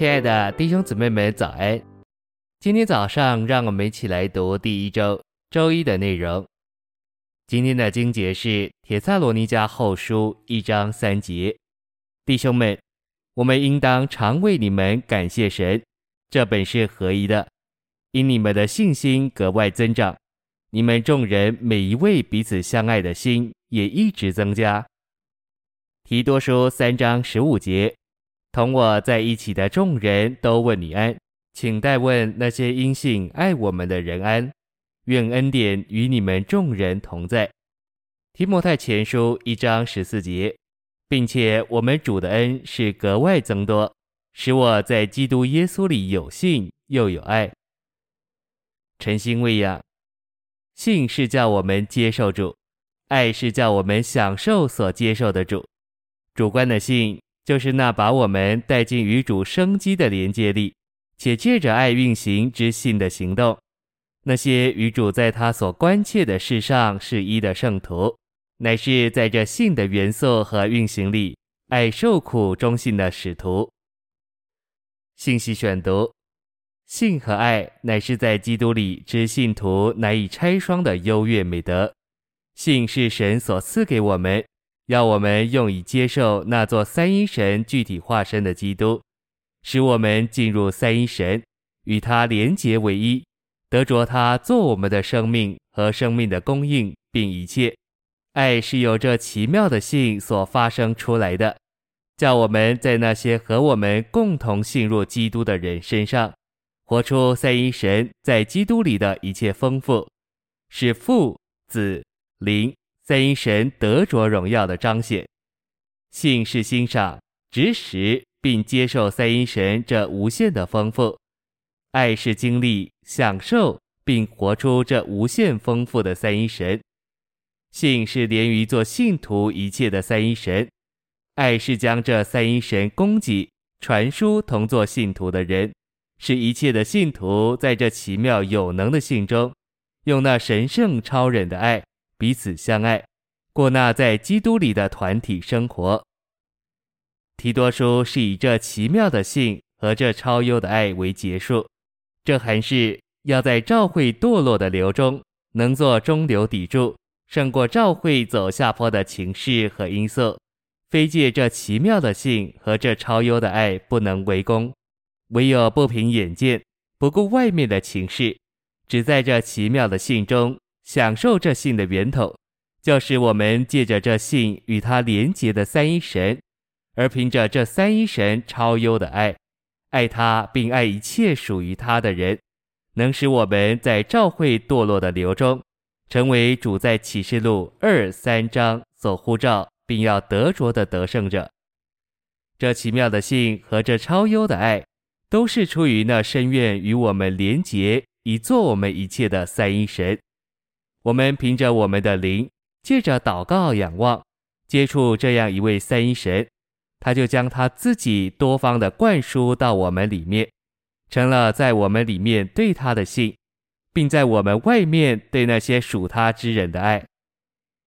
亲爱的弟兄姊妹们，早安！今天早上，让我们一起来读第一周周一的内容。今天的经节是《帖撒罗尼迦后书》一章三节。弟兄们，我们应当常为你们感谢神，这本是合宜的，因你们的信心格外增长，你们众人每一位彼此相爱的心也一直增加。提多书三章十五节。同我在一起的众人都问你安，请代问那些因信爱我们的人安。愿恩典与你们众人同在。提摩太前书一章十四节，并且我们主的恩是格外增多，使我在基督耶稣里有信又有爱。晨星喂养，信是叫我们接受主，爱是叫我们享受所接受的主。主观的信。就是那把我们带进与主生机的连接里，且借着爱运行之信的行动。那些与主在他所关切的事上是一的圣徒，乃是在这信的元素和运行里，爱受苦忠信的使徒。信息选读：信和爱乃是在基督里之信徒难以拆双的优越美德。信是神所赐给我们。要我们用以接受那座三一神具体化身的基督，使我们进入三一神，与他连结为一，得着他做我们的生命和生命的供应，并一切。爱是由这奇妙的性所发生出来的，叫我们在那些和我们共同信入基督的人身上，活出三一神在基督里的一切丰富，是父、子、灵。三一神得着荣耀的彰显，信是欣赏、直识并接受三一神这无限的丰富；爱是经历、享受并活出这无限丰富的三一神。信是连于做信徒一切的三一神；爱是将这三一神供给、传输同做信徒的人，使一切的信徒在这奇妙有能的信中，用那神圣超人的爱。彼此相爱，过那在基督里的团体生活。提多书是以这奇妙的信和这超优的爱为结束。这还是要在教会堕落的流中，能做中流砥柱，胜过教会走下坡的情势和因素。非借这奇妙的信和这超优的爱不能为功，唯有不凭眼见，不顾外面的情势，只在这奇妙的信中。享受这信的源头，就是我们借着这信与他连结的三一神，而凭着这三一神超优的爱，爱他并爱一切属于他的人，能使我们在教会堕落的流中，成为主在启示录二三章所呼召并要得着的得胜者。这奇妙的信和这超优的爱，都是出于那深愿与我们连结以做我们一切的三一神。我们凭着我们的灵，借着祷告仰望，接触这样一位三一神，他就将他自己多方的灌输到我们里面，成了在我们里面对他的信，并在我们外面对那些属他之人的爱。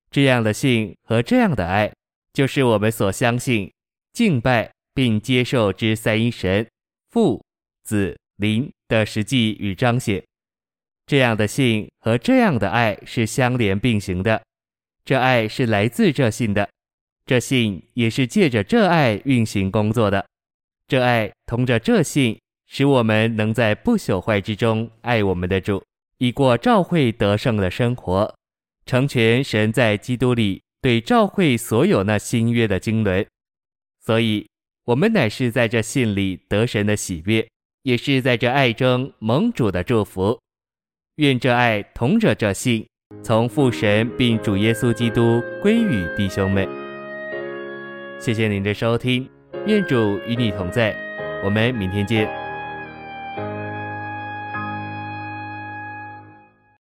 这样的信和这样的爱，就是我们所相信、敬拜并接受之三一神父、子、灵的实际与彰显。这样的信和这样的爱是相连并行的，这爱是来自这信的，这信也是借着这爱运行工作的。这爱同着这信，使我们能在不朽坏之中爱我们的主，以过召会得胜的生活，成全神在基督里对召会所有那新约的经纶。所以，我们乃是在这信里得神的喜悦，也是在这爱中蒙主的祝福。愿这爱同着这信，从父神并主耶稣基督归于弟兄们。谢谢您的收听，愿主与你同在，我们明天见。